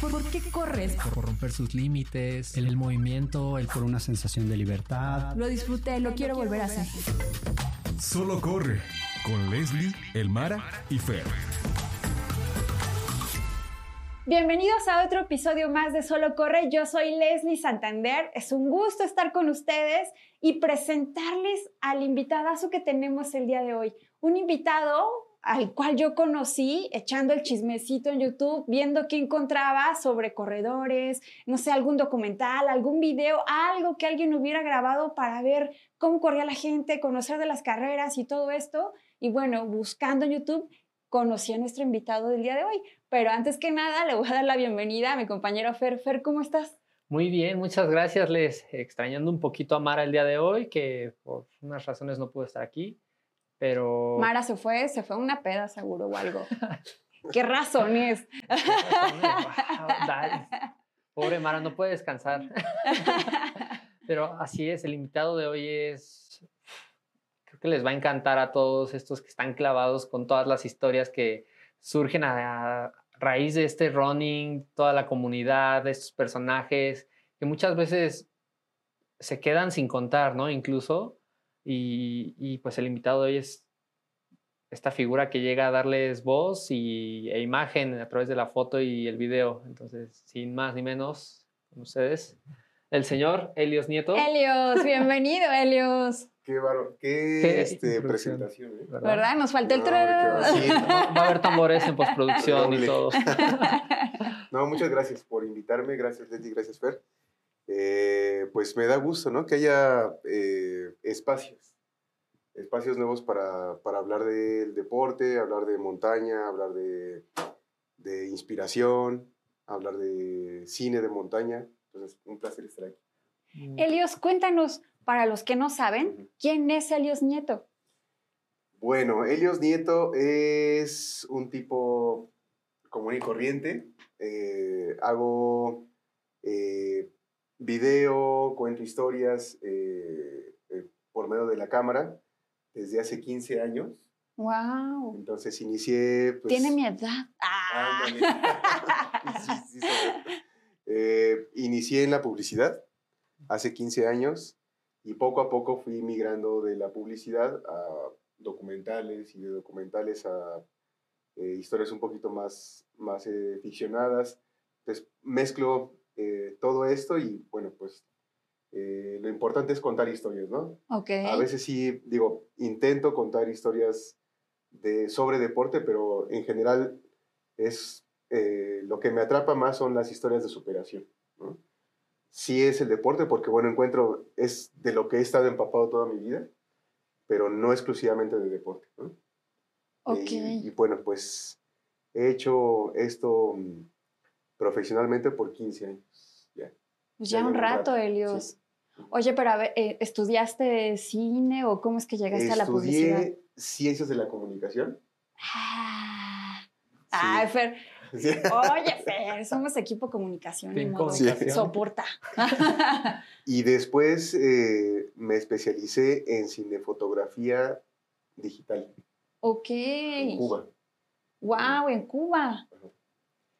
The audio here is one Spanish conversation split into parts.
¿Por, qué corres? Por romper sus límites, el, el movimiento, el por una sensación de libertad. Lo disfruté, lo quiero volver a hacer. Solo corre con Leslie, Elmara y Fer. Bienvenidos a otro episodio más de Solo Corre. Yo soy Leslie Santander. Es un gusto estar con ustedes y presentarles al invitadazo que tenemos el día de hoy. Un invitado al cual yo conocí echando el chismecito en YouTube, viendo qué encontraba sobre corredores, no sé, algún documental, algún video, algo que alguien hubiera grabado para ver cómo corría la gente, conocer de las carreras y todo esto. Y bueno, buscando en YouTube, conocí a nuestro invitado del día de hoy. Pero antes que nada, le voy a dar la bienvenida a mi compañero Fer. Fer, ¿cómo estás? Muy bien, muchas gracias, Les. Extrañando un poquito a Mara el día de hoy, que por unas razones no pudo estar aquí. Pero. Mara se fue, se fue a una peda seguro o algo. ¿Qué razones? Pobre Mara, no puede descansar. Pero así es, el invitado de hoy es. Creo que les va a encantar a todos estos que están clavados con todas las historias que surgen a, raíz de este running, toda la comunidad, de estos personajes, que muchas veces se quedan sin contar, ¿no? Incluso y, pues el invitado de hoy es esta figura que llega a darles voz y, e imagen a través de la foto y el video. Entonces, sin más ni menos, con ustedes, el señor Helios Nieto. Helios, bienvenido, Helios. Qué, qué, este, presentación, ¿eh? ¿verdad? Nos falta el tren. va, a haber tambores en postproducción y todo. no, muchas gracias por invitarme. Gracias, Leti. Gracias, Fer. Eh, pues me da gusto, ¿no? Que haya eh, espacios, espacios nuevos para, para, hablar del deporte, hablar de montaña, hablar de, de, inspiración, hablar de cine de montaña. Entonces, un placer estar aquí. Mm. Elios, cuéntanos, para los que no saben, ¿quién es Elios Nieto? Bueno, Elios Nieto es un tipo común y corriente. Eh, hago video, cuento historias eh, eh, por medio de la cámara desde hace 15 años. ¡Wow! Entonces inicié... Pues, Tiene mi edad. ¡Ah! Eh, inicié en la publicidad hace 15 años y poco a poco fui migrando de la publicidad a documentales y de documentales a historias un poquito más, más ficcionadas. Entonces mezclo eh, todo esto y bueno, pues eh, lo importante es contar historias, ¿no? Ok. A veces sí, digo, intento contar historias de, sobre deporte, pero en general es eh, lo que me atrapa más son las historias de superación, ¿no? Sí es el deporte porque, bueno, encuentro, es de lo que he estado empapado toda mi vida, pero no exclusivamente de deporte, ¿no? Ok. y bueno, pues he hecho esto mm, profesionalmente por 15 años. Ya, pues ya, un rato, Helios. Oye, pero a ver, eh, ¿estudiaste cine o cómo es que llegaste a la publicidad? Estudié Ciencias de la Comunicación. Ah, Ay, Fer. Oye, Fer, somos equipo comunicación. y modo, Soporta. y después eh, me especialicé en cinefotografía digital. Ok. En Cuba. Wow, en Cuba.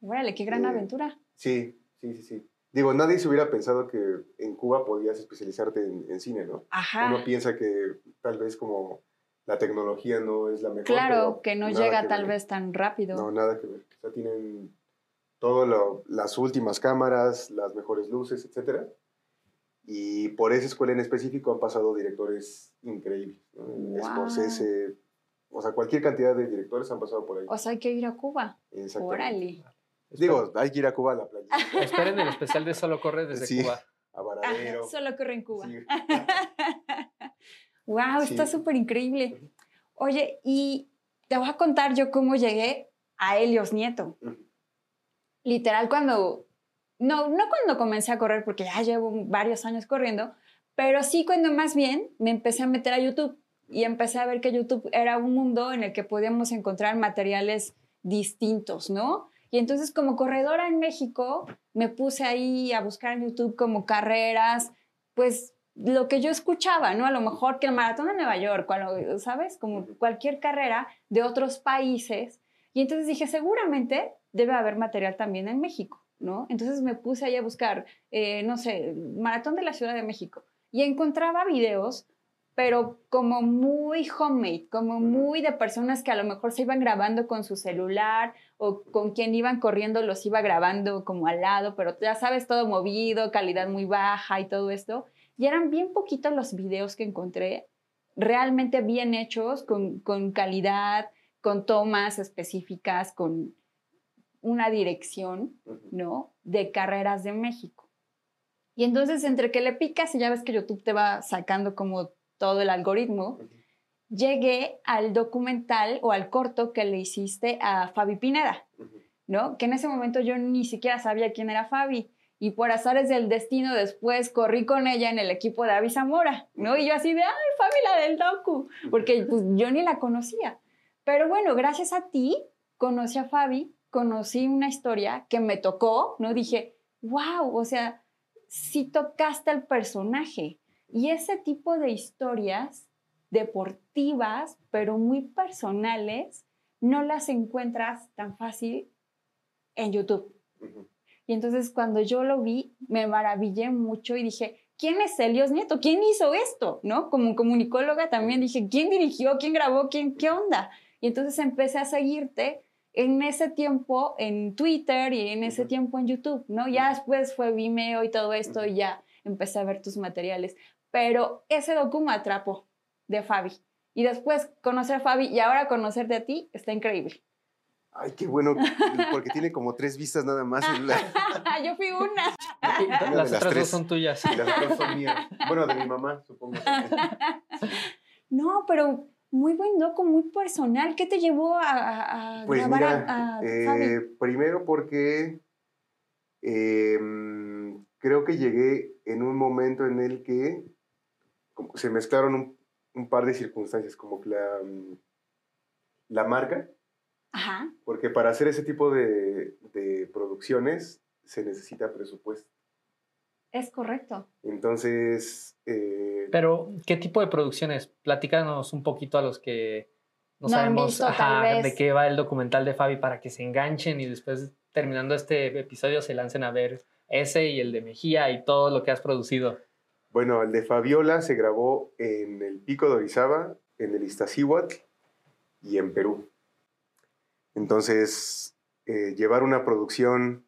Órale, qué gran aventura. Sí, sí, sí, sí. Digo, nadie se hubiera pensado que en Cuba podías especializarte en, cine, ¿no? Ajá. Uno piensa que tal vez como la tecnología no es la mejor. Claro, que no llega tal vez tan rápido. No, nada que ver. O sea, tienen todas las últimas cámaras, las mejores luces, etc. Y por esa escuela en específico han pasado directores increíbles. ¿no? Wow. Scorsese, o sea, cualquier cantidad de directores han pasado por ahí. O sea, hay que ir a Cuba. Órale. Digo, hay que ir a Cuba a la playa. Esperen el especial de Solo Corre desde Cuba. A Varadero. solo corre en Cuba. wow, está súper increíble. Oye, y te voy a contar yo cómo llegué a Helios Nieto. Literal, cuando. No, no cuando comencé a correr, porque ya llevo varios años corriendo, pero sí cuando más bien me empecé a meter a YouTube y empecé a ver que YouTube era un mundo en el que podíamos encontrar materiales distintos, ¿no? Y entonces como corredora en México me puse ahí a buscar en YouTube como carreras, pues lo que yo escuchaba, ¿no? A lo mejor que el maratón de Nueva York, ¿sabes? Como cualquier carrera de otros países. Y entonces dije, seguramente debe haber material también en México. ¿no? Entonces me puse ahí a buscar, eh, no sé, Maratón de la Ciudad de México y encontraba videos, pero como muy homemade, como muy de personas que a lo mejor se iban grabando con su celular o con quien iban corriendo los iba grabando como al lado, pero ya sabes, todo movido, calidad muy baja y todo esto. Y eran bien poquitos los videos que encontré, realmente bien hechos, con, con calidad, con tomas específicas, con una dirección, ¿no? De carreras de México. Y entonces, entre que le picas y ya ves que YouTube te va sacando como todo el algoritmo, llegué al documental o al corto que le hiciste a Fabi Pineda, ¿no? Que en ese momento yo ni siquiera sabía quién era Fabi. Y por azares del destino, después corrí con ella en el equipo de Avi Zamora, ¿no? Y yo así de, ay, Fabi, la del docu, porque pues, yo ni la conocía. Pero bueno, gracias a ti conocí a Fabi, conocí una historia que me tocó, ¿no? Dije, wow, o sea, sí tocaste al personaje. Y ese tipo de historias deportivas, pero muy personales, no las encuentras tan fácil en YouTube. Y entonces cuando yo lo vi, me maravillé mucho y dije, ¿quién es Elios Nieto? ¿Quién hizo esto? ¿No? Como comunicóloga también dije, ¿quién dirigió? ¿Quién grabó? ¿Quién? ¿Qué onda? Y entonces empecé a seguirte en ese tiempo en Twitter y en ese tiempo en YouTube, ¿no? Ya después fue Vimeo y todo esto y ya empecé a ver tus materiales. Pero ese docu me atrapó de Fabi. Y después conocer a Fabi y ahora conocerte a ti está increíble. Ay, qué bueno, porque tiene como tres vistas nada más. Yo fui una. las, otras dos son tuyas. Y las otras son mías. Bueno, de mi mamá, supongo. no, pero muy buen docu, muy personal. ¿Qué te llevó a, pues grabar a, eh, Primero porque em, creo que llegué en un momento en el que se mezclaron un, par de circunstancias, como que la, mm, la marca. Ajá. Porque para hacer ese tipo de, de producciones se necesita presupuesto. Es correcto. Entonces... Eh, Pero, ¿qué tipo de producciones? Platícanos un poquito a los que no, sabemos de qué va el documental de Fabi para que se enganchen y después, terminando este episodio, se lancen a ver ese y el de Mejía y todo lo que has producido. Bueno, el de Fabiola se grabó en el Pico de Orizaba, en el Iztaccíhuatl y en Perú. Entonces, eh, llevar una producción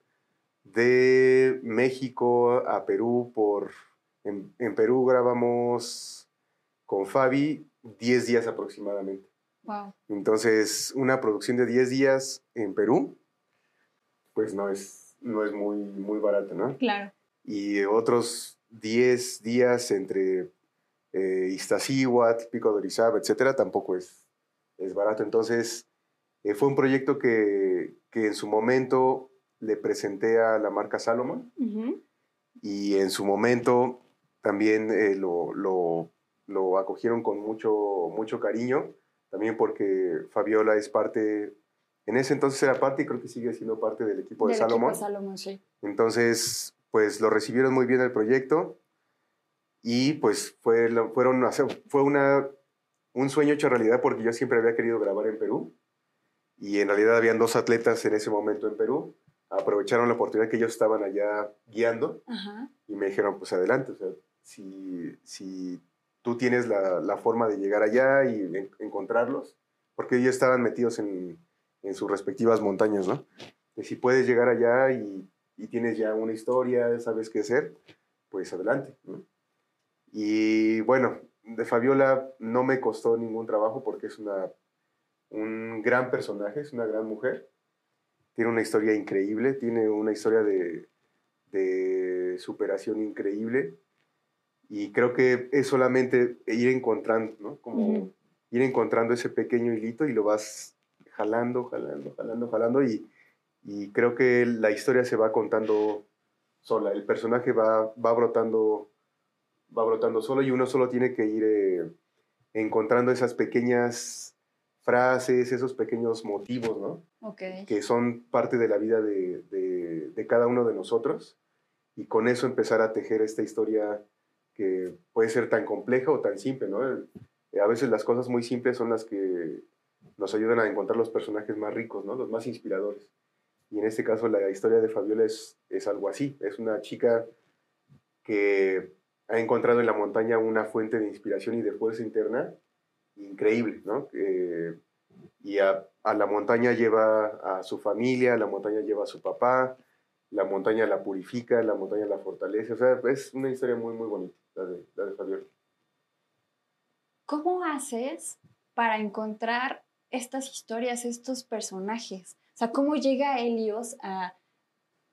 de México a Perú por... En, Perú grabamos con Fabi 10 días aproximadamente. Wow. Entonces, una producción de 10 días en Perú, pues no es, no es muy, muy barata, ¿no? Claro. Y otros 10 días entre eh, Iztaccíhuatl, Pico de Orizaba, etcétera, tampoco es, es barato. Entonces, eh, fue un proyecto que, que en su momento le presenté a la marca Salomon y en su momento también eh, lo, lo, lo, acogieron con mucho, mucho cariño, también porque Fabiola es parte, en ese entonces era parte y creo que sigue siendo parte del equipo de Salomon. sí. Entonces, pues lo recibieron muy bien el proyecto y pues fue, fueron, fue una, un sueño hecho realidad porque yo siempre había querido grabar en Perú y en realidad habían dos atletas en ese momento en Perú aprovecharon la oportunidad que ellos estaban allá guiando y me dijeron, pues adelante, o sea, si, si tú tienes la, la, forma de llegar allá y encontrarlos, porque ellos estaban metidos en, en, sus respectivas montañas, ¿no? Si puedes llegar allá y, y, tienes ya una historia, sabes qué hacer, pues adelante, ¿no? Y bueno, de Fabiola no me costó ningún trabajo porque es una, un gran personaje, es una gran mujer tiene una historia increíble, tiene una historia de, superación increíble y creo que es solamente ir encontrando, ¿no? Como ir encontrando ese pequeño hilito y lo vas jalando, jalando, jalando, jalando y, creo que la historia se va contando sola, el personaje va, va brotando va brotando solo y uno solo tiene que ir eh, encontrando esas pequeñas frases, esos pequeños motivos, ¿no? Que son parte de la vida de, de, cada uno de nosotros y con eso empezar a tejer esta historia que puede ser tan compleja o tan simple, ¿no? A veces las cosas muy simples son las que nos ayudan a encontrar los personajes más ricos, ¿no? Los más inspiradores. Y en este caso la historia de Fabiola es, es algo así. Es una chica que ha encontrado en la montaña una fuente de inspiración y de fuerza interna increíble, ¿no? Y a, a, la montaña lleva a su familia, a la montaña lleva a su papá, la montaña la purifica, la montaña la fortalece. O sea, es una historia muy, muy bonita, la de, la de Fabiola. ¿Cómo haces para encontrar estas historias, estos personajes? Sea, ¿cómo llega Helios a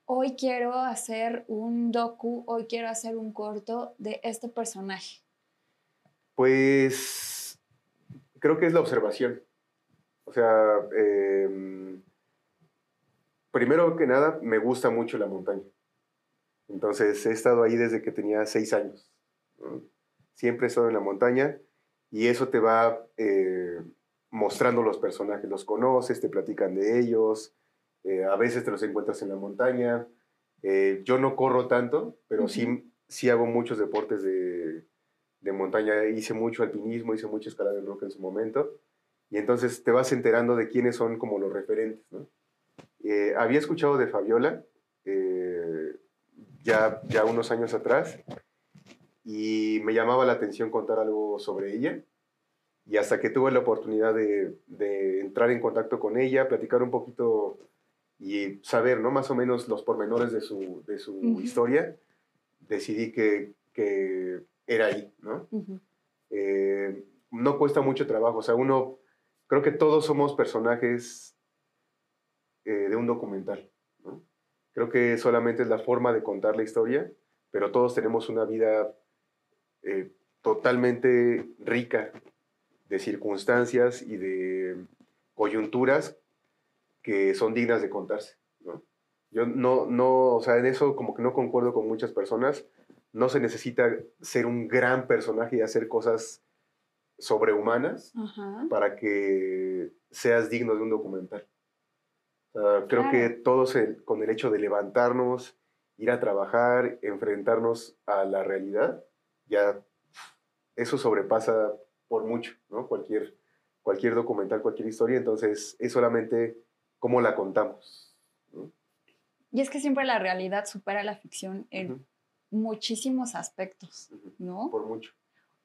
hoy quiero hacer un docu, hoy quiero hacer un corto de este personaje? Pues creo que es la observación. O sea, eh, primero que nada, me gusta mucho la montaña. Entonces, he estado ahí desde que tenía seis años. Siempre he estado en la montaña y eso te va eh, mostrando los personajes, los conoces, te platican de ellos, eh, a veces te los encuentras en la montaña. Eh, yo no corro tanto, pero uh -huh. sí, sí hago muchos deportes de, de, montaña. Hice mucho alpinismo, hice mucha escalada en roca en su momento. Y entonces te vas enterando de quiénes son como los referentes. ¿no? Eh, había escuchado de Fabiola ya, ya unos años atrás y me llamaba la atención contar algo sobre ella. Y hasta que tuve la oportunidad de, de entrar en contacto con ella, platicar un poquito y saber, ¿no? Más o menos los pormenores de su, de su uh -huh. historia, decidí que, que, era ahí, ¿no? Uh -huh. eh, no cuesta mucho trabajo, o sea, uno, creo que todos somos personajes eh, de un documental, ¿no? Creo que solamente es la forma de contar la historia, pero todos tenemos una vida eh, totalmente rica de circunstancias y de coyunturas que son dignas de contarse. ¿no? Yo no, no, o sea, en eso como que no concuerdo con muchas personas. No se necesita ser un gran personaje y hacer cosas sobrehumanas uh para que seas digno de un documental. Sea, creo claro. que todos el, con el hecho de levantarnos, ir a trabajar, enfrentarnos a la realidad, ya eso sobrepasa por mucho, ¿no? Cualquier, cualquier documental, cualquier historia, entonces es solamente cómo la contamos. ¿no? Y es que siempre la realidad supera la ficción en uh -huh. muchísimos aspectos, uh -huh. ¿no? Por mucho.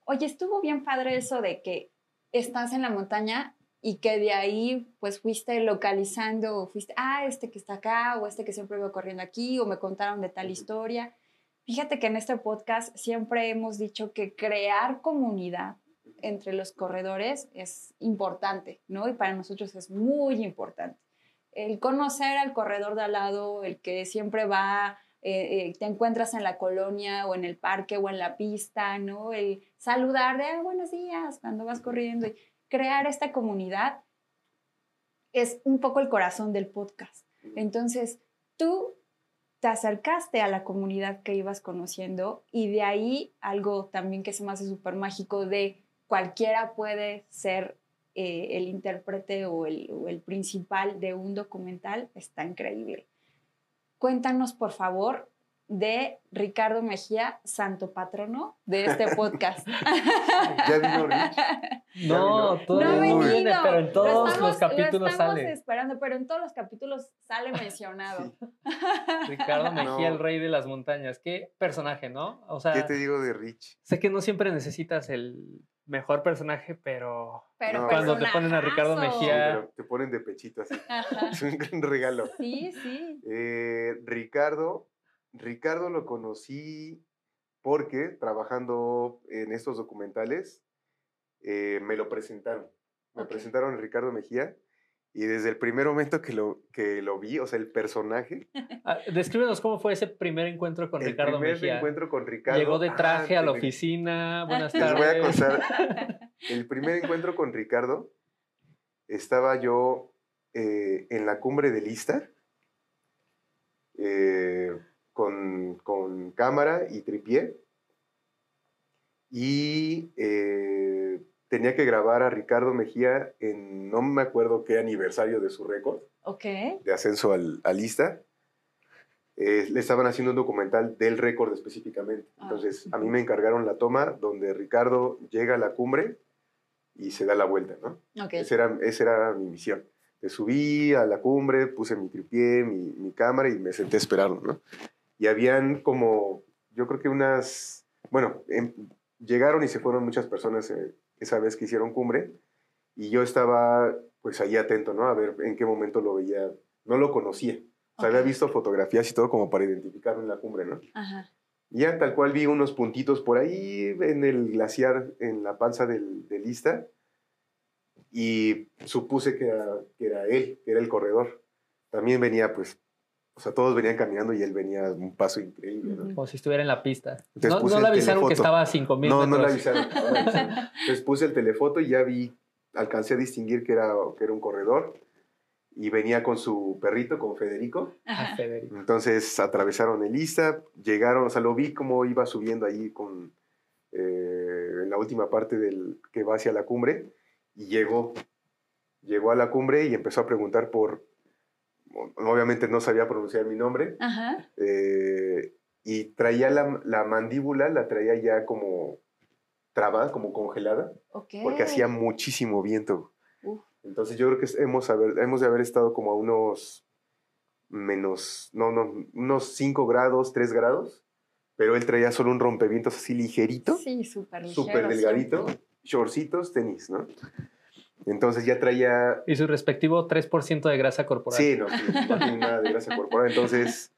Oye, estuvo bien padre eso de que estás en la montaña y que de ahí pues fuiste localizando, o fuiste, ah, este que está acá, o este que siempre veo corriendo aquí, o me contaron de tal uh -huh. historia. Fíjate que en este podcast siempre hemos dicho que crear comunidad entre los corredores es importante, ¿no? Y para nosotros es muy importante. El conocer al corredor de al lado, el que siempre va, eh, eh, te encuentras en la colonia o en el parque o en la pista, ¿no? El saludar de, ah, buenos días, cuando vas corriendo y crear esta comunidad es un poco el corazón del podcast. Entonces, tú te acercaste a la comunidad que ibas conociendo y de ahí algo también que se me hace súper mágico de cualquiera puede ser eh, el intérprete o el, o el, principal de un documental, está increíble. Cuéntanos, por favor, de Ricardo Mejía, santo patrono de este podcast. ya vino Rich. No, todavía no, no viene, pero en todos estamos, los capítulos lo sale. esperando, pero en todos los capítulos sale mencionado. Sí. Ricardo Mejía, no. el rey de las montañas. Qué personaje, ¿no? O sea, ¿qué te digo de Rich? Sé que no siempre necesitas el mejor personaje, pero, pero cuando te ponen a Ricardo Mejía. Sí, te ponen de pechito así. es un gran regalo. Sí, sí. Eh, Ricardo, Ricardo lo conocí porque trabajando en estos documentales eh, me lo presentaron. Me okay. presentaron a Ricardo Mejía y desde el primer momento que lo, que lo vi, o sea, el personaje. Ah, descríbenos cómo fue ese primer encuentro con el Ricardo primer Mejía. encuentro con Ricardo. Llegó de traje ah, a la oficina. Buenas tardes. Les voy a contar. El primer encuentro con Ricardo estaba yo eh, en la cumbre de Lista. Eh, con, con, cámara y tripié. Y eh, tenía que grabar a Ricardo Mejía en no me acuerdo qué aniversario de su récord. Ok. De ascenso al, a lista. Eh, le estaban haciendo un documental del récord específicamente. Ah. Entonces, a mí me encargaron la toma donde Ricardo llega a la cumbre y se da la vuelta, ¿no? Okay. Esa, era, esa era mi misión. Me subí a la cumbre, puse mi tripié, mi, mi cámara y me senté a esperarlo, ¿no? Y habían como, yo creo que unas, bueno, em- llegaron y se fueron muchas personas eh, esa vez que hicieron cumbre y yo estaba pues ahí atento, ¿no? A ver en qué momento lo veía, no lo conocía. O sea, había visto fotografías y todo como para identificarlo en la cumbre, ¿no? Ajá. Y Ya tal cual vi unos puntitos por ahí en el glaciar, en la panza del, del Ista, y supuse que era, que era él, que era el corredor. También venía, pues, o sea, todos venían caminando y él venía a un paso increíble, ¿no? Como si estuviera en la pista. Entonces No, le avisaron que estaba a 5000 No, no le metros. avisaron. no le avisaron. Entonces puse el telefoto y ya vi, alcancé a distinguir que era, que era un corredor y venía con su perrito, con Federico. Ah, Federico. Entonces atravesaron el Ista, llegaron, o sea, lo vi como iba subiendo ahí con, eh, en la última parte del que va hacia la cumbre y llegó, llegó a la cumbre y empezó a preguntar por, obviamente no sabía pronunciar mi nombre, Ajá. eh, y traía la, la mandíbula, la traía ya como trabada, como congelada, Ok. porque hacía muchísimo viento. Uf. Entonces yo creo que hemos, haber, hemos de haber estado como a unos menos, no, no, unos 5 grados, 3 grados, pero él traía solo un rompevientos así ligerito, Sí, súper ligero. súper delgadito, siempre. shortcitos, tenis, ¿no? Entonces ya traía Y su respectivo 3% de grasa corporal. Sí, no, sí, no tiene nada de grasa corporal. Entonces,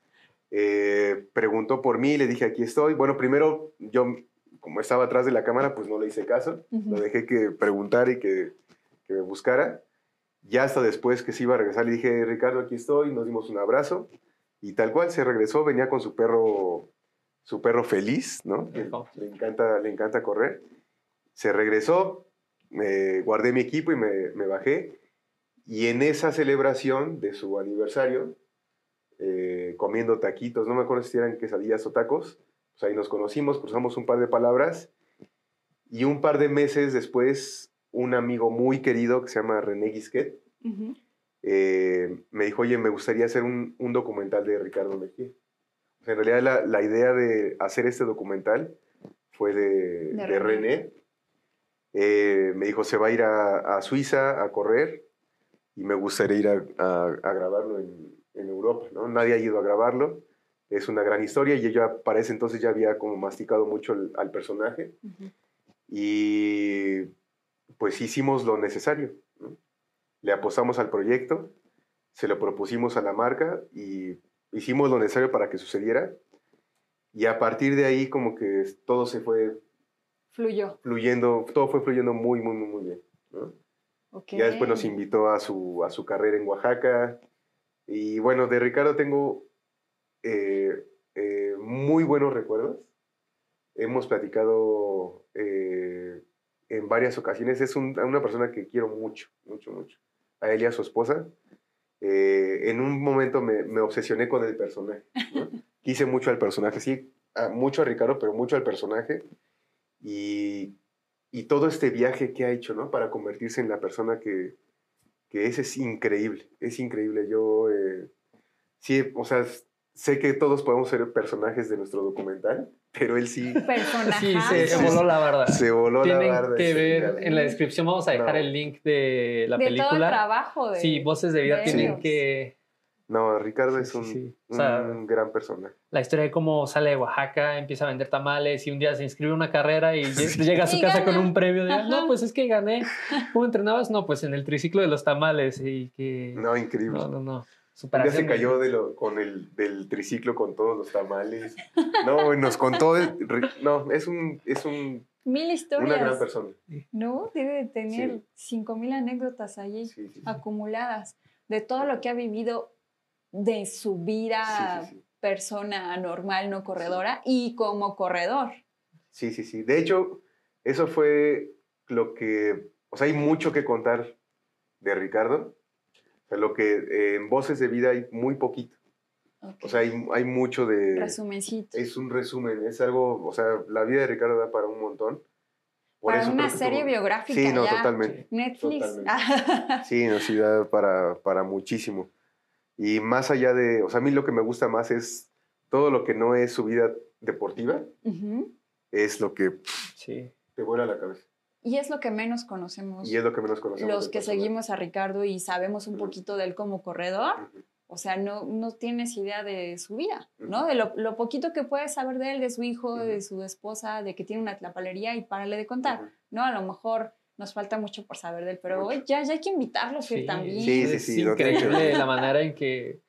eh, preguntó por mí, le dije, aquí estoy. Bueno, primero, yo, como estaba atrás de la cámara, pues no le hice caso. Ujú. Lo dejé que preguntara y que, que me buscara. Ya hasta después que se iba a regresar, le dije, Ricardo, aquí estoy. Nos dimos un abrazo. Y tal cual, se regresó, venía con su perro, su perro feliz, ¿no? Le, le encanta, le encanta correr. Se regresó, me guardé mi equipo y me, me bajé. Y en esa celebración de su aniversario, eh, comiendo taquitos, no me acuerdo si eran quesadillas o tacos, pues ahí nos conocimos, cruzamos un par de palabras. Y un par de meses después, un amigo muy querido que se llama René Guisquet, eh, me dijo, oye, me gustaría hacer un, un documental de Ricardo Mejía. O sea, en realidad la, la idea de hacer este documental fue de, De de René. René. Eh, me dijo, se va a ir a, a Suiza a correr y me gustaría ir a, a- a grabarlo en, en Europa. ¿no? Nadie ha ido a grabarlo. Es una gran historia y ya para ese entonces ya había como masticado mucho el- al personaje Ujú. y pues hicimos lo necesario. ¿no? Le apostamos al proyecto, se lo propusimos a la marca y hicimos lo necesario para que sucediera. Y a partir de ahí como que todo se fue Fluyó. fluyendo, todo fue fluyendo muy, muy, muy, muy bien. ¿no? Ok. Ya después nos invitó a su, a su carrera en Oaxaca. Y bueno, de Ricardo tengo eh, eh, muy buenos recuerdos. Hemos platicado eh, en varias ocasiones. Es un- una persona que quiero mucho, mucho, mucho. A él y a su esposa. En un momento me, me obsesioné con el personaje. ¿no? Quise mucho al personaje, sí, a- mucho a Ricardo, pero mucho al personaje. Y, y todo este viaje que ha hecho, ¿no? Para convertirse en la persona que, que es, es increíble, es increíble. Yo, eh, sí, o sea, sé que todos podemos ser personajes de nuestro documental, pero él sí Personaje. Sí, se Sí, voló la barda. se voló Tienen la barda. que ver en la descripción, vamos a dejar No. el link de la de todo el película. trabajo de. Sí, Voces de Vida de tienen ellos. que... No, Ricardo es un, sí, sí. O un sea, gran persona. La historia de cómo sale de Oaxaca, empieza a vender tamales y un día se inscribe a una carrera y lle- llega a su Y casa gana. con un premio de, Ajá. no, pues es que gané. ¿Cómo entrenabas? No, pues en el triciclo de los tamales y que... No, increíble. No, no, no. Un día Superación. se cayó de lo- con el del triciclo con todos los tamales. No, y nos contó. no, es un, es un, Mil historias. una gran persona. ¿No? Debe de tener Sí. 5000 anécdotas allí Sí, sí, sí. acumuladas de todo lo que ha vivido de su vida Sí, sí, sí. persona normal, no corredora, y como corredor. Sí, sí, sí. De hecho, eso fue lo que, o sea, hay mucho que contar de Ricardo. O sea, lo que eh, en Voces de Vida hay muy poquito. O sea, hay, hay mucho de... Resumencito. Es un resumen, es algo, o sea, la vida de Ricardo da para un montón. Por Para eso una serie biográfica. Sí, no, ya. totalmente. Netflix. Totalmente. Sí, no, sí da para, para muchísimo. Y más allá de, o sea, a mí lo que me gusta más es todo lo que no es su vida deportiva, es lo que Sí. te vuela la cabeza. Y es lo que menos conocemos. Y es lo que menos conocemos. los que seguimos a Ricardo y sabemos un poquito de él como corredor, o sea, no, no tienes idea de su vida, ¿no? De lo, lo poquito que puedes saber de él, de su hijo, de su esposa, de que tiene una tlapalería y párale de contar. ¿no? A lo mejor nos falta mucho por saber de él, pero Mucho. hoy ya, ya hay que invitarlo, Fer, también. Sí, sí, es sí, que increíble la manera en que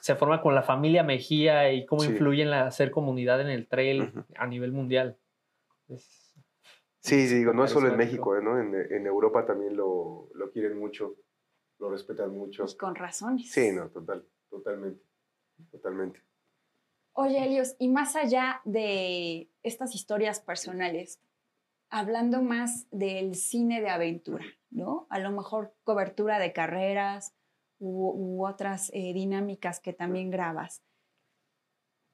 se forma con la familia Mejía y cómo Sí. influye en la hacer comunidad en el trail a nivel mundial. Es- Sí, sí, digo, no es solo en. México, ¿eh? ¿no? En, en Europa también lo, lo quieren mucho, lo respetan mucho. Y con razones. Sí, no, total, totalmente, totalmente. Oye, Elios, y más allá de estas historias personales, hablando más del cine de aventura, ¿no? A lo mejor cobertura de carreras u, u otras eh, dinámicas que también grabas.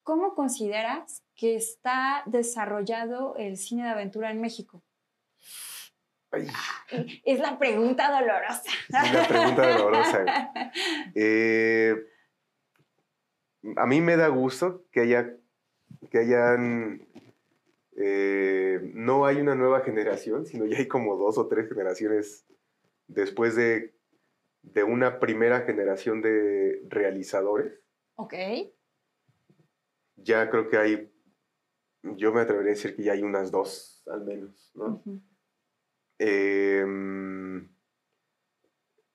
¿Cómo consideras que está desarrollado el cine de aventura en México? Ay, Es la pregunta dolorosa. es una pregunta dolorosa. Eh, a mí me da gusto que haya, que hayan, eh, no hay una nueva generación, sino ya hay como dos o tres generaciones después de, de una primera generación de realizadores. ok. Ya creo que hay, yo me atrevería a decir que ya hay unas dos al menos, ¿no? Eh,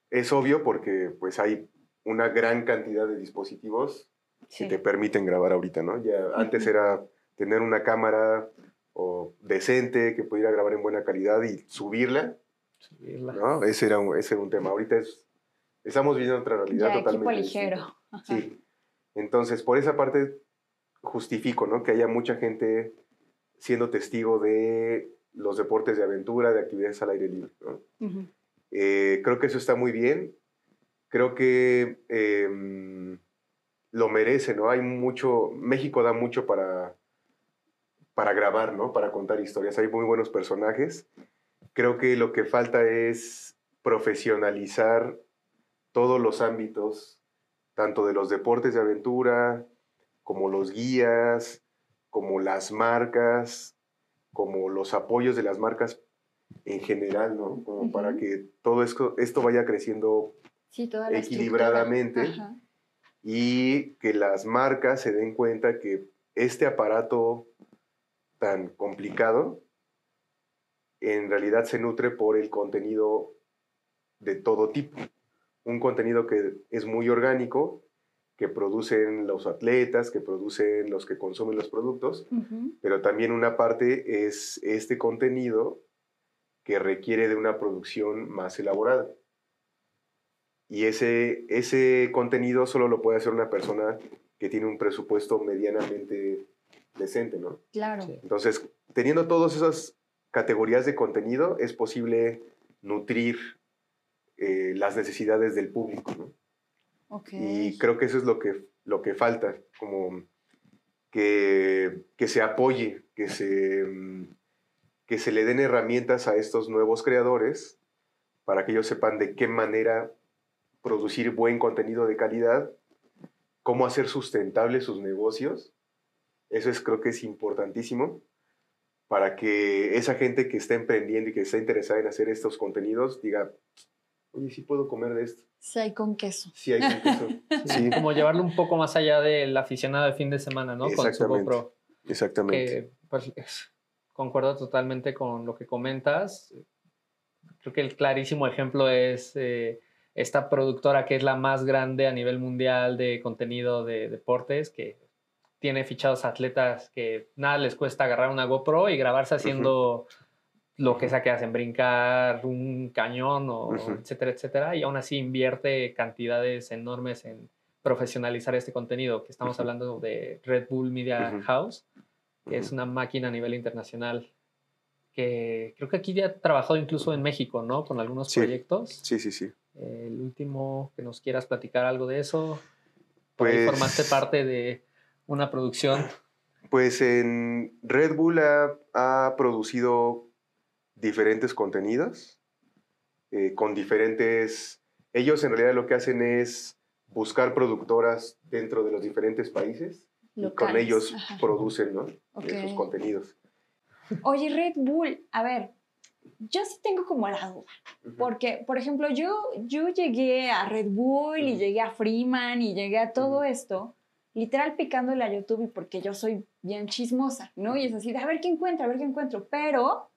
es obvio porque pues hay una gran cantidad de dispositivos Sí. que te permiten grabar ahorita, ¿no? Ya antes era tener una cámara o decente que pudiera grabar en buena calidad y subirla, subirla. ¿no? Ese era un, ese era un tema. Ahorita es, estamos viviendo otra realidad Ya, totalmente equipo ligero. Sí. Entonces, por esa parte, justifico, ¿no? Que haya mucha gente siendo testigo de los deportes de aventura, de actividades al aire libre, ¿no? Ujú. Eh, creo que eso está muy bien. Creo que em, lo merece, ¿no? Hay mucho, México da mucho para, para grabar, ¿no? Para contar historias. Hay muy buenos personajes. Creo que lo que falta es profesionalizar todos los ámbitos, tanto de los deportes de aventura, como los guías, como las marcas, como los apoyos de las marcas en general, ¿no? Como para que todo esto, esto vaya creciendo Sí, Equilibradamente. y que las marcas se den cuenta que este aparato tan complicado en realidad se nutre por el contenido de todo tipo. Un contenido que es muy orgánico, que producen los atletas, que producen los que consumen los productos, pero también una parte es este contenido que requiere de una producción más elaborada. Y ese, ese contenido solo lo puede hacer una persona que tiene un presupuesto medianamente decente, ¿no? Claro. Sí. Entonces, teniendo todas esas categorías de contenido, es posible nutrir eh, las necesidades del público, ¿no? Ok. Y creo que eso es lo que, lo que falta, como que, que se apoye, que se, mm, que se le den herramientas a estos nuevos creadores para que ellos sepan de qué manera producir buen contenido de calidad, cómo hacer sustentables sus negocios. Eso es, creo que es importantísimo para que esa gente que está emprendiendo y que está interesada en hacer estos contenidos diga, oye, sí puedo comer de esto. Sí, hay con queso. Sí, hay con queso. Sí, Como llevarlo un poco más allá del aficionado de fin de semana, ¿no? Con su Exactamente. GoPro. exactamente. que pues, es- concuerdo totalmente con lo que comentas. Creo que el clarísimo ejemplo es eh, esta productora que es la más grande a nivel mundial de contenido de deportes, que tiene fichados atletas que nada les cuesta agarrar una GoPro y grabarse haciendo lo que sea que hacen, brincar un cañón, o Ujú. etcétera, etcétera, y aún así invierte cantidades enormes en profesionalizar este contenido, que estamos Ujú. hablando de Red Bull Media. House, que es una máquina a nivel internacional que creo que aquí ya ha trabajado incluso en México, ¿no? Con algunos Sí. proyectos. Sí, sí, sí. El último que nos quieras platicar algo de eso. Por ahí Pues- formaste parte de una producción. Pues en Red Bull ha, ha producido diferentes contenidos eh, con diferentes... Ellos en realidad lo que hacen es buscar productoras dentro de los diferentes países y con ellos ajá. producen ¿no? Esos contenidos. Oye, Red Bull, a ver, yo sí tengo como la duda. Porque, por ejemplo, yo, yo llegué a Red Bull y llegué a Freeman y llegué a todo esto, literal picándole a YouTube porque yo soy bien chismosa, ¿no? Y es así, de a ver qué encuentro, a ver qué encuentro. Pero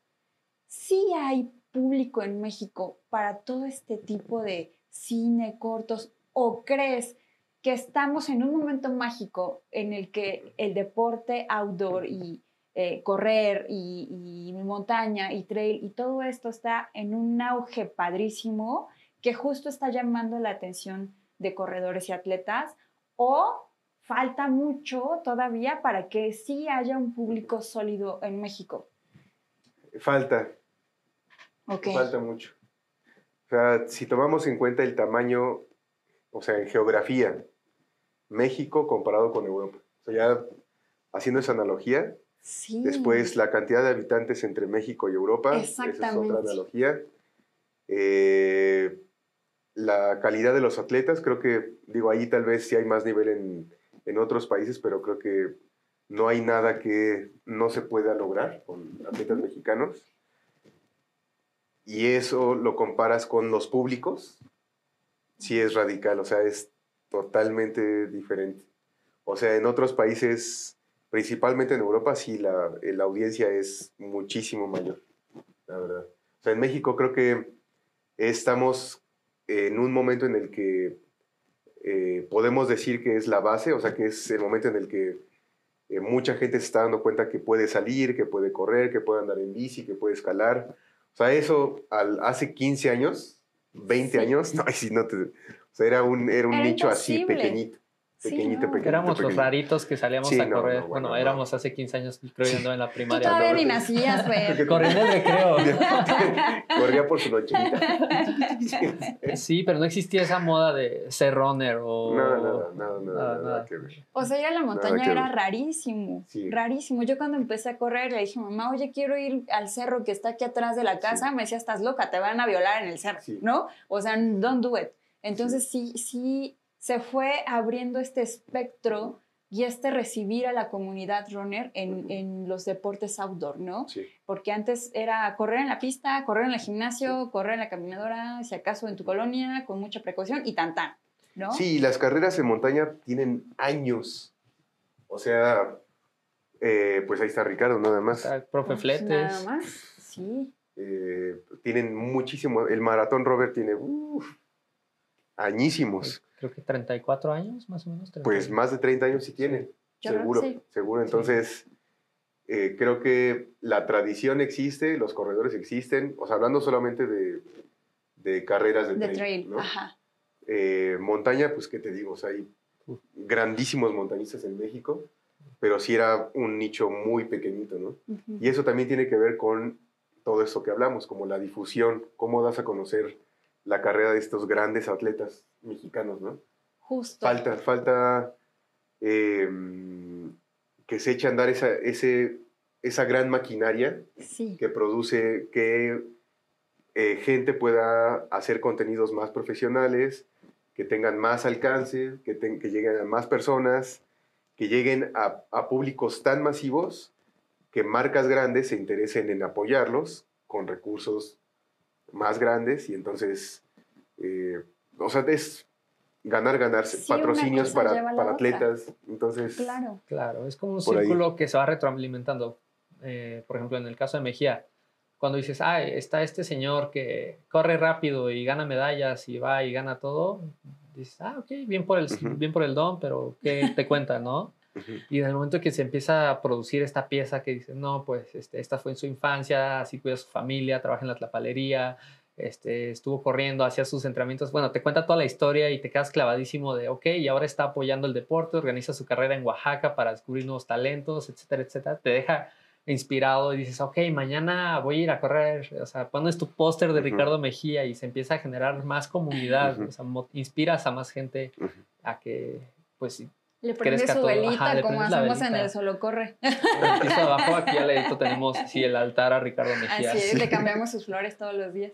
sí hay público en México para todo este tipo de cine, cortos, o crees que estamos en un momento mágico en el que el deporte outdoor y eh, correr y, y montaña y trail y todo esto está en un auge padrísimo que justo está llamando la atención de corredores y atletas o falta mucho todavía para que sí haya un público sólido en México. Falta, falta mucho. O sea, si tomamos en cuenta el tamaño, o sea, en geografía, México comparado con Europa. O sea, ya haciendo esa analogía, Sí. después la cantidad de habitantes entre México y Europa, esa es Exactamente. otra analogía. Eh, la calidad de los atletas, creo que, digo, ahí tal vez sí hay más nivel en, en otros países, pero creo que no hay nada que no se pueda lograr con atletas mexicanos. Y eso lo comparas con los públicos, sí es radical, o sea, es totalmente diferente. O sea, en otros países, principalmente en Europa, sí la, la audiencia es muchísimo mayor, la verdad. O sea, en México creo que estamos en un momento en el que eh, podemos decir que es la base, o sea, que es el momento en el que eh, mucha gente se está dando cuenta que puede salir, que puede correr, que puede andar en bici, que puede escalar. O sea, eso al, hace 15 años, 20 Sí. años, no, sí, no te, o sea, era un, era un Era nicho así imposible. Pequeñito, Sí, pequeñito, no. pequeñito. Éramos los raritos que salíamos Sí, a no, correr. no, bueno, bueno, éramos hace 15 años, creo yo andaba en la Tú primaria. todavía no, ni no. nacías, Fer. Corría en el recreo. Corría por su loncherita. Sí, pero no existía esa moda de ser runner o... Nada, nada, nada, nada, Nada, nada, nada. que ver. O sea, ir a la montaña era ver. rarísimo, Sí. rarísimo. Yo cuando empecé a correr le dije, mamá, oye, quiero ir al cerro que está aquí atrás de la casa. Me decía, estás loca, te van a violar en el cerro, Sí. ¿no? O sea, don't do it. Entonces sí, sí, se fue abriendo este espectro y este recibir a la comunidad runner en, en los deportes outdoor, ¿no? Sí. Porque antes era correr en la pista, correr en el gimnasio, correr en la caminadora, si acaso en tu colonia, con mucha precaución y tan tan, ¿no? Sí, las carreras en montaña tienen años. O sea, eh, pues ahí está Ricardo, nada más. Está el Profe Fletes. Nada más, sí. Eh, tienen muchísimo. El maratón Robert tiene uf, añísimos. Creo que 34 años, más o menos. Pues 30. más de 30 años sí creo que seguro, sí. seguro. Entonces, eh, creo que la tradición existe, los corredores existen. O sea, hablando solamente de, de carreras de, De trail. trail, ¿no? ajá. Eh, montaña, pues, ¿qué te digo? O sea, hay grandísimos montañistas en México, pero sí era un nicho muy pequeñito, ¿no? Ujú. Y eso también tiene que ver con todo esto que hablamos, como la difusión, cómo das a conocer la carrera de estos grandes atletas mexicanos, ¿no? Justo. Falta, falta eh, que se eche a andar esa, ese, esa gran maquinaria Sí. que produce que eh, gente pueda hacer contenidos más profesionales, que tengan más alcance, que, ten- que lleguen a más personas, que lleguen a, a públicos tan masivos que marcas grandes se interesen en apoyarlos con recursos más grandes y entonces, eh, o sea, es ganar, ganar, Sí, una patrocinios para, para otra. atletas, entonces... Claro. Claro, es como un ahí. círculo que se va retroalimentando. Eh, por ejemplo, en el caso de Mejía, cuando dices, ah, está este señor que corre rápido y gana medallas y va y gana todo, dices, ah, ok, bien por el, bien por el don, pero ¿qué te cuenta, no? Y en el momento que se empieza a producir esta pieza que dice, no, pues este, esta fue en su infancia, así cuida a su familia, trabaja en la tlapalería, este, estuvo corriendo, hacía sus entrenamientos, bueno, te cuenta toda la historia y te quedas clavadísimo de, ok, y ahora está apoyando el deporte, organiza su carrera en Oaxaca para descubrir nuevos talentos, etcétera, etcétera. Te deja inspirado y dices, ok, mañana voy a ir a correr, o sea, pones tu póster de Ujú. Ricardo Mejía y se empieza a generar más comunidad, Ujú. o sea, inspiras a más gente Ujú. a que, pues, Le prende su. Ajá, velita como hacemos en el Solo Corre. en el piso de abajo, aquí al ladito tenemos sí, el altar a Ricardo Mejía. Así es, le cambiamos sus flores todos los días.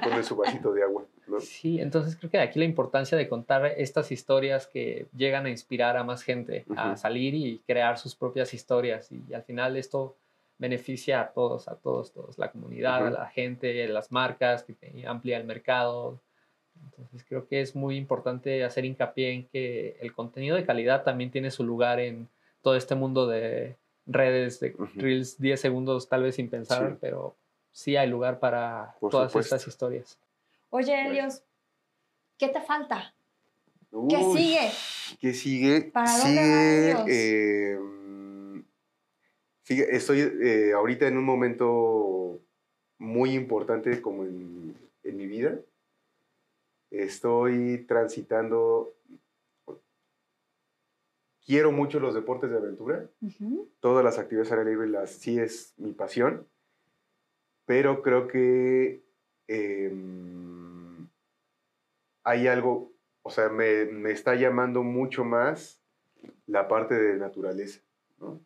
Le pone su vasito de agua, ¿no? Sí, entonces creo que de aquí la importancia de contar estas historias que llegan a inspirar a más gente a salir y crear sus propias historias. Y, al final esto beneficia a todos, a todos, todos, la comunidad, a la gente, las marcas, que amplía el mercado. Entonces creo que es muy importante hacer hincapié en que el contenido de calidad también tiene su lugar en todo este mundo de redes, de Ujú. reels 10 segundos tal vez sin pensar, Sí. pero sí hay lugar para Por todas supuesto. estas historias. Oye, Helios, ¿qué te falta? ¿Qué sigue? ¿Qué sigue? ¿Para dónde sigue, va eh, mm, sigue- estoy eh, ahorita en un momento muy importante como en, en mi vida. Estoy transitando. Quiero mucho los deportes de aventura. Todas las actividades al aire libre las sí es mi pasión. Pero creo que em, hay algo, o sea, me, me está llamando mucho más la parte de naturaleza, ¿no?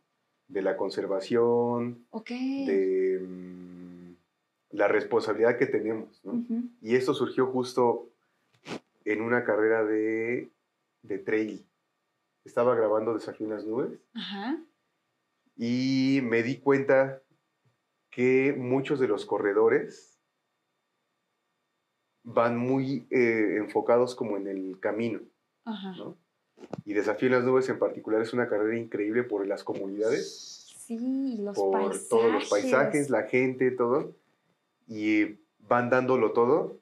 De la conservación, de mm, la responsabilidad que tenemos. Y esto surgió justo en una carrera de, de trail. Estaba grabando Desafío en las Nubes Ajá. y me di cuenta que muchos de los corredores van muy eh, enfocados como en el camino, Ajá. ¿no? Y Desafío en las Nubes en particular es una carrera increíble por las comunidades, Sí, los por paisajes. todos los paisajes, la gente, todo. Y van dándolo todo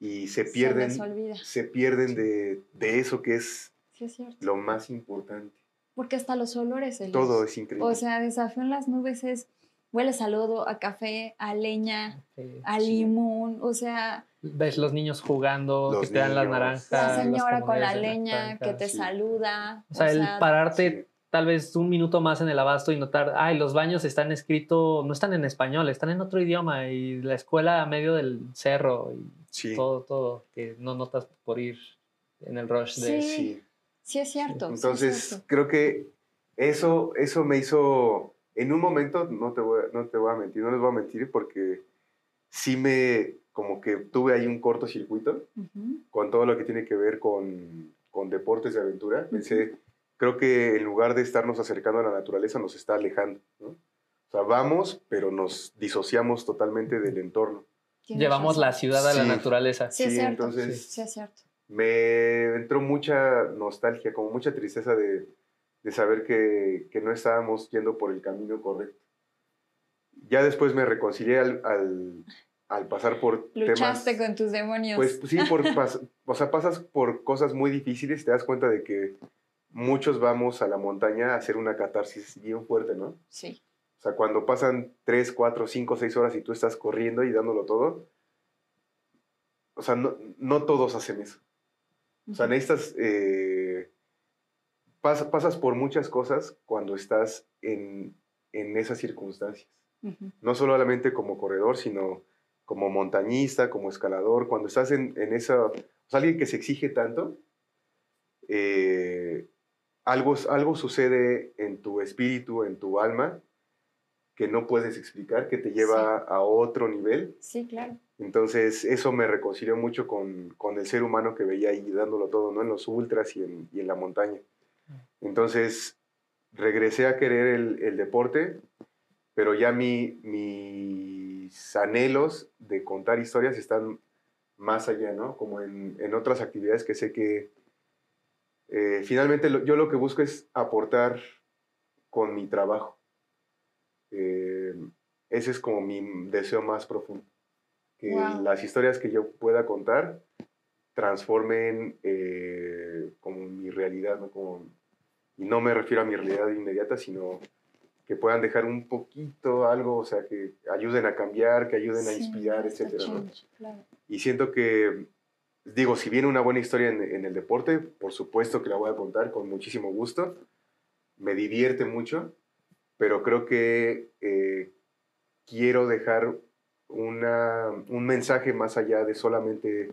y se pierden, Se pierden de, de eso que es Sí, es cierto. lo más importante. Porque hasta los olores. Todo es increíble. O sea, desafío en las nubes es huele a saludo, a café, a leña, Sí. a Sí. limón, o sea, Ves los niños jugando, Los que te dan las naranjas. la señora con la leña que te sí. saluda. O sea, el pararte Sí. Tal vez un minuto más en el abasto y notar, ay, los baños están escritos, no están en español, están en otro idioma y la escuela a medio del cerro y Sí. todo, todo, que no notas por ir en el rush de... Sí. sí. Sí, es cierto. sí es Entonces, cierto. creo que eso, eso me hizo, en un momento, no te, voy, a- no te voy a mentir, no les voy a mentir, porque sí me, como que tuve ahí un cortocircuito Ujú. con todo lo que tiene que ver con, con deportes de aventura. Pensé, creo que en lugar de estarnos acercando a la naturaleza, nos está alejando, ¿no? O sea, vamos, pero nos disociamos totalmente del entorno. Llevamos la ciudad a la Sí. naturaleza. Sí, es Sí, cierto. entonces- Sí, es cierto. me entró mucha nostalgia, como mucha tristeza de, de saber que, que no estábamos yendo por el camino correcto. Ya después me reconcilié al, al, al pasar por Luchaste temas... con tus demonios. Pues sí, por, pas- o sea, pasas por cosas muy difíciles y te das cuenta de que muchos vamos a la montaña a hacer una catarsis bien fuerte, ¿no? sí. O sea, cuando pasan 3, 4, 5, 6 horas y tú estás corriendo y dándolo todo, o sea, no, no todos hacen eso. O sea, necesitas, eh, pas- pasas por muchas cosas cuando estás en, en esas circunstancias. Ujú. No solamente como corredor, sino como montañista, como escalador. Cuando estás en, en esa, o sea, alguien que se exige tanto, eh, algo, algo sucede en tu espíritu, en tu alma, que no puedes explicar, que te lleva a otro nivel. Sí, claro. Entonces, eso me reconcilió mucho con, con el ser humano que veía ahí dándolo todo, ¿no? En los ultras y en, y en la montaña. Entonces, regresé a querer el, el deporte, pero ya mi, mis anhelos de contar historias están más allá, ¿no? Como en, en otras actividades que sé que eh, finalmente lo- yo lo que busco es aportar con mi trabajo. Eh, ese es como mi deseo más profundo. Que Wow. las historias que yo pueda contar transformen eh, como mi realidad, ¿no? Como, y no me refiero a mi realidad inmediata, sino que puedan dejar un poquito algo, o sea, que ayuden a cambiar, que ayuden a inspirar, claro. Y siento que, digo, si viene una buena historia en, en el deporte, por supuesto que la voy a contar con muchísimo gusto. Me divierte mucho, pero creo que eh, quiero dejar una, un mensaje más allá de solamente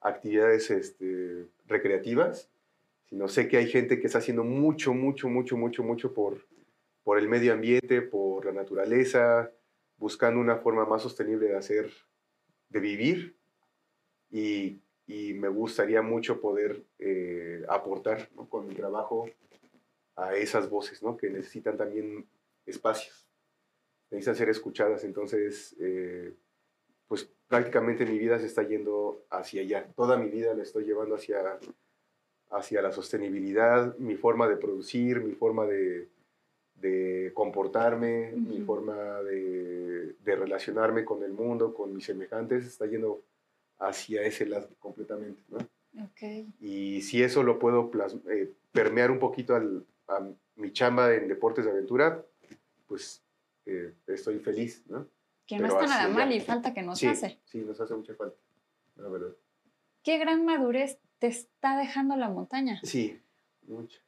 actividades este, recreativas, sino sé que hay gente que está haciendo mucho, mucho, mucho, mucho, mucho por, por el medio ambiente, por la naturaleza, buscando una forma más sostenible de hacer, de vivir y, y me gustaría mucho poder eh, aportar ¿no? con mi trabajo a esas voces ¿no? que necesitan también espacios. necesitan ser escuchadas. Entonces, eh, pues prácticamente mi vida se está yendo hacia allá. Toda mi vida la estoy llevando hacia, hacia la sostenibilidad, mi forma de producir, mi forma de, de comportarme, mi forma de, de relacionarme con el mundo, con mis semejantes, está yendo hacia ese lado completamente. ¿no? Ok. Y si eso lo puedo eh, permear un poquito al- a mi chamba en deportes de aventura, pues eh, estoy feliz, ¿no? Que no Pero está nada mal y falta que nos sí, hace. Sí, nos hace mucha falta, la verdad. ¿Qué gran madurez te está dejando la montaña? Sí, mucha.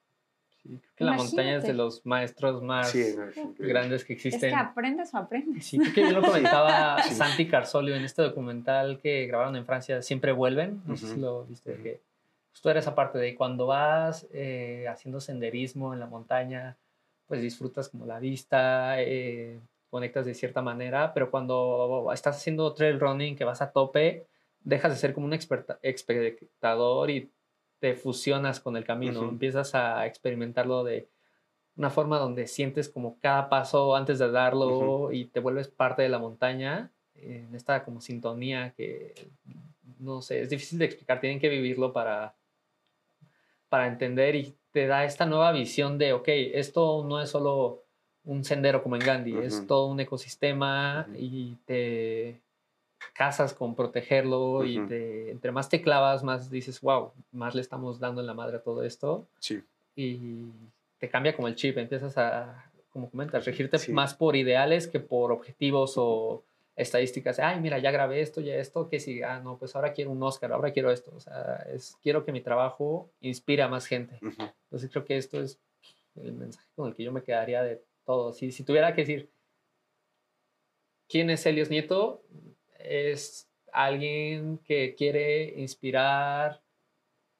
Sí, creo que la montaña es de los maestros más Sí, grandes que Es que existen. aprendes o aprendes. Sí, creo que yo lo comentaba Sí. Santi Carsolio en este documental que grabaron en Francia, Siempre Vuelven, no sé si lo viste, Ujú. que pues, tú eres aparte de cuando vas eh, haciendo senderismo en la montaña, pues disfrutas como la vista, eh, conectas de cierta manera, pero cuando estás haciendo trail running, que vas a tope, dejas de ser como un experta- espectador y te fusionas con el camino, empiezas a experimentarlo de una forma donde sientes como cada paso antes de darlo y te vuelves parte de la montaña, en esta como sintonía que, no sé, es difícil de explicar, tienen que vivirlo para, para entender y te da esta nueva visión de, ok, esto no es solo un sendero como en Gandhi, es todo un ecosistema y te casas con protegerlo y Ujú. te, entre más te clavas, más dices, wow, más le estamos dando en la madre a todo esto Sí, y te cambia como el chip, empiezas a, como comentas, regirte Sí. más por ideales que por objetivos o estadísticas. Ay, mira, ya grabé esto, ya esto, que si, ah, no, pues ahora quiero un Oscar, ahora quiero esto. O sea, es, quiero que mi trabajo inspire a más gente. Entonces creo que esto es el mensaje con el que yo me quedaría de todo. Si, si tuviera que decir, ¿quién es Helios Nieto? Es alguien que quiere inspirar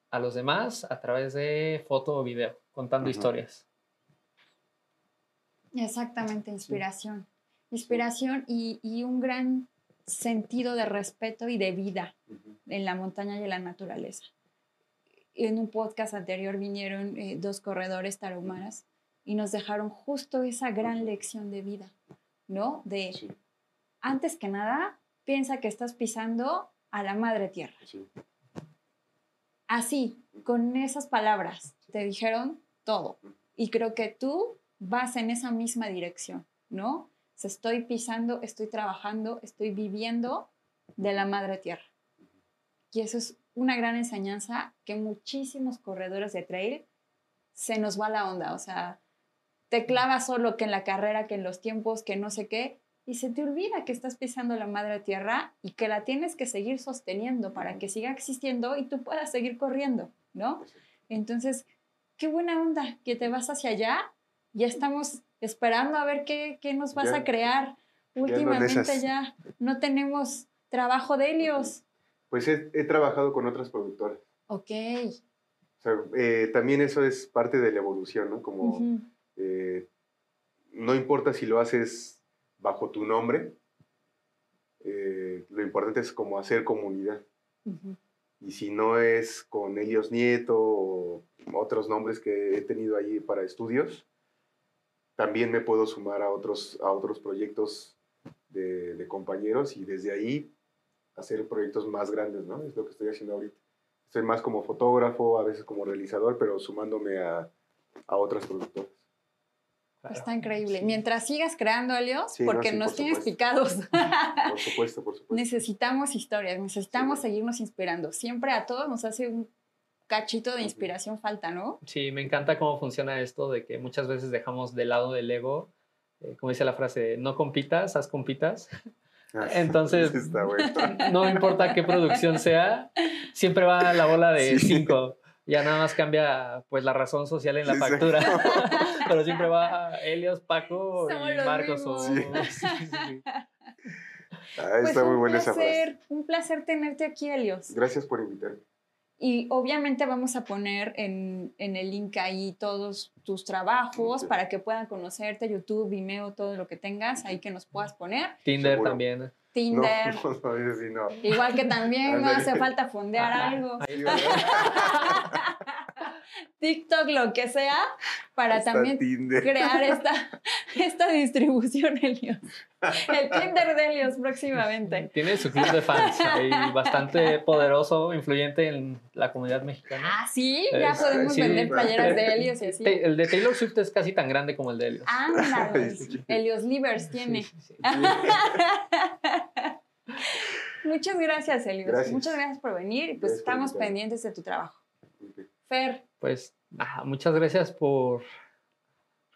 a los demás a través de foto o video, contando historias. Exactamente, inspiración. Inspiración y, y un gran sentido de respeto y de vida en la montaña y en la naturaleza. En un podcast anterior vinieron eh, dos corredores tarahumaras y nos dejaron justo esa gran lección de vida, ¿no? De, Sí, antes que nada, piensa que estás pisando a la madre tierra. sí. Así, con esas palabras, te dijeron todo. Y creo que tú vas en esa misma dirección, ¿no? Se estoy pisando, estoy trabajando, estoy viviendo de la madre tierra. Y eso es una gran enseñanza que muchísimos corredores de trail se nos va la onda. O sea, te clavas solo que en la carrera, que en los tiempos, que no sé qué, y se te olvida que estás pisando la madre tierra y que la tienes que seguir sosteniendo para que siga existiendo y tú puedas seguir corriendo, ¿no? Entonces, qué buena onda que te vas hacia allá. Ya estamos esperando a ver qué, qué nos vas Ya- a crear. Últimamente esas. ya no tenemos trabajo de Helios. Pues he, he trabajado con otras productoras. Ok. O sea, eh, también eso es parte de la evolución, ¿no? Como Ujú. eh, no importa si lo haces bajo tu nombre, eh, lo importante es como hacer comunidad. Y si no es con Helios Nieto o otros nombres que he tenido ahí para estudios, también me puedo sumar a otros, a otros proyectos de, de compañeros y desde ahí hacer proyectos más grandes, ¿no? Es lo que estoy haciendo ahorita. Soy más como fotógrafo, a veces como realizador, pero sumándome a, a otras productoras. Está increíble. Mientras sigas creando Helios, Sí, no, porque sí, nos por tienes supuesto. picados. Por supuesto, por supuesto. necesitamos historias, necesitamos Sí. seguirnos inspirando. Siempre a todos nos hace un cachito de inspiración falta, ¿no? Sí, me encanta cómo funciona esto de que muchas veces dejamos de lado del ego. eh, como dice la frase, no compitas, haz compitas. Ah, Entonces-. No importa qué producción sea, siempre va la bola de Sí. cinco. Ya nada más cambia pues la razón social en la Sí, factura. Pero siempre va Helios, Paco Somos y Marcos. o-. Sí, sí, sí. Ah, Pues está muy un buena esa frase. placer, un placer tenerte aquí, Helios. Gracias por invitarme. Y obviamente vamos a poner en, en el link ahí todos tus trabajos para que puedan conocerte, YouTube, Vimeo, todo lo que tengas ahí que nos puedas poner. Tinder Seguro. también. Tinder, No, no, sí no. igual que también no hace falta fondear Ajá. algo. ¿verdad? TikTok, lo que sea, para Hasta también Tinder. crear esta, esta distribución, Helios. El Tinder de Helios próximamente. Tiene su club de fans ahí bastante poderoso, influyente en la comunidad mexicana. Ah, sí, ya Es- podemos sí. vender playeras de Helios y así. El de Taylor Swift es casi tan grande como el de Helios. Ándale. Sí. Helios Livers tiene. sí, sí. Muchas gracias, Helios. Gracias. Muchas gracias por venir y pues Gracias estamos pendientes de tu trabajo. Fer, Pues muchas gracias por,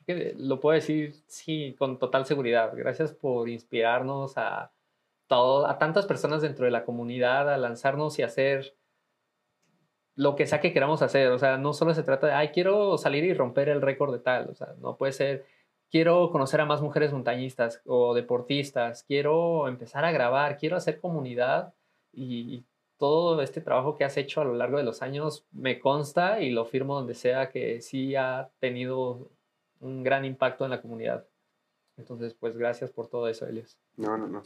lo puedo decir sí con total seguridad. Gracias por inspirarnos a todo, a tantas personas dentro de la comunidad a lanzarnos y hacer lo que sea que queramos hacer. O sea, no solo se trata de, ay, quiero salir y romper el récord de tal. O sea, no puede ser, quiero conocer a más mujeres montañistas o deportistas, quiero empezar a grabar, quiero hacer comunidad y todo este trabajo que has hecho a lo largo de los años me consta y lo firmo donde sea que sí ha tenido un gran impacto en la comunidad. Entonces, pues gracias por todo eso, Elios. No, no, no.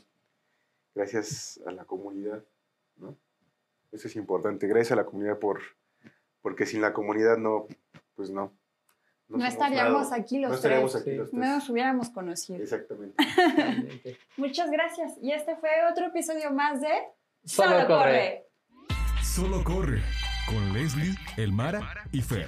Gracias a la comunidad, ¿no? Eso es importante. Gracias a la comunidad por, porque sin la comunidad no, pues no. no, estaríamos nada. aquí los No estaríamos tres. aquí Sí. los No tres. nos hubiéramos conocido. Exactamente. Muchas gracias. Y este fue otro episodio más de Solo corre. Solo corre con Leslie, Elmara y Fer.